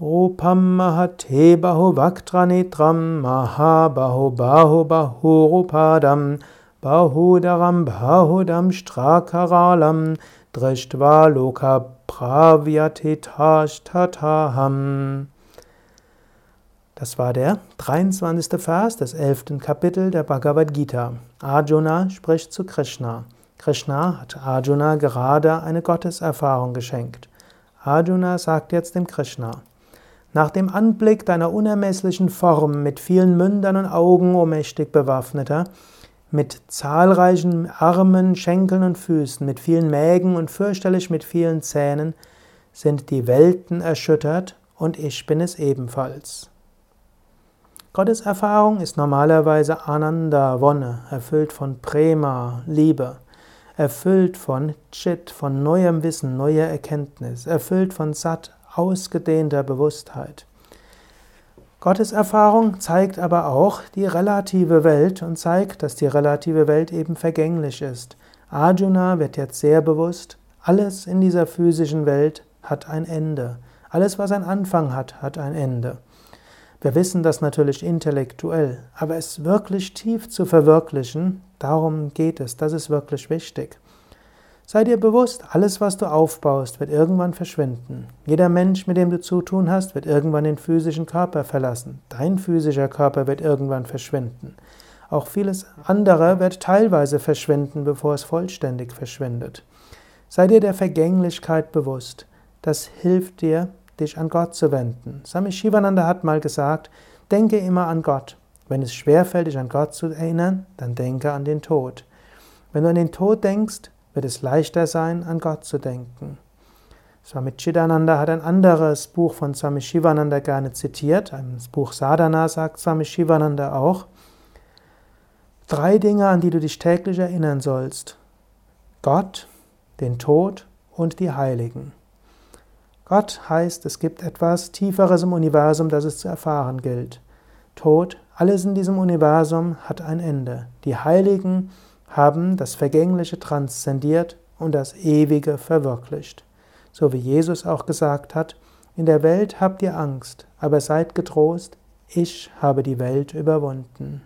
Rupam Mahate Bahuvakranitram Mahabahu Bahu Bahurupadam Bahudaram Bahudam Strakaralam Drishtva Loka Pravyatitashtataham. Das war der 23. Vers des 11. Kapitel der Bhagavad Gita. Arjuna spricht zu Krishna. Krishna hat Arjuna gerade eine Gotteserfahrung geschenkt. Arjuna sagt jetzt dem Krishna, nach dem Anblick deiner unermesslichen Form mit vielen Mündern und Augen, o mächtig bewaffneter, mit zahlreichen Armen, Schenkeln und Füßen, mit vielen Mägen und fürchterlich mit vielen Zähnen, sind die Welten erschüttert und ich bin es ebenfalls. Gottes Erfahrung ist normalerweise Ananda, Wonne, erfüllt von Prema, Liebe, erfüllt von Chit, von neuem Wissen, neuer Erkenntnis, erfüllt von Sat, ausgedehnter Bewusstheit. Gottes Erfahrung zeigt aber auch die relative Welt und zeigt, dass die relative Welt eben vergänglich ist. Arjuna wird jetzt sehr bewusst, alles in dieser physischen Welt hat ein Ende. Alles, was einen Anfang hat, hat ein Ende. Wir wissen das natürlich intellektuell, aber es wirklich tief zu verwirklichen, darum geht es, das ist wirklich wichtig. Sei dir bewusst, alles, was du aufbaust, wird irgendwann verschwinden. Jeder Mensch, mit dem du zu tun hast, wird irgendwann den physischen Körper verlassen. Dein physischer Körper wird irgendwann verschwinden. Auch vieles andere wird teilweise verschwinden, bevor es vollständig verschwindet. Sei dir der Vergänglichkeit bewusst. Das hilft dir, dich an Gott zu wenden. Swami Shivananda hat mal gesagt, denke immer an Gott. Wenn es schwerfällt, dich an Gott zu erinnern, dann denke an den Tod. Wenn du an den Tod denkst, wird es leichter sein, an Gott zu denken. Swami Chidananda hat ein anderes Buch von Swami Shivananda gerne zitiert. Ein Buch Sadhana sagt Swami Shivananda auch. Drei Dinge, an die du dich täglich erinnern sollst. Gott, den Tod und die Heiligen. Gott heißt, es gibt etwas Tieferes im Universum, das es zu erfahren gilt. Tod, alles in diesem Universum hat ein Ende. Die Heiligen haben das Vergängliche transzendiert und das Ewige verwirklicht. So wie Jesus auch gesagt hat, in der Welt habt ihr Angst, aber seid getrost, ich habe die Welt überwunden.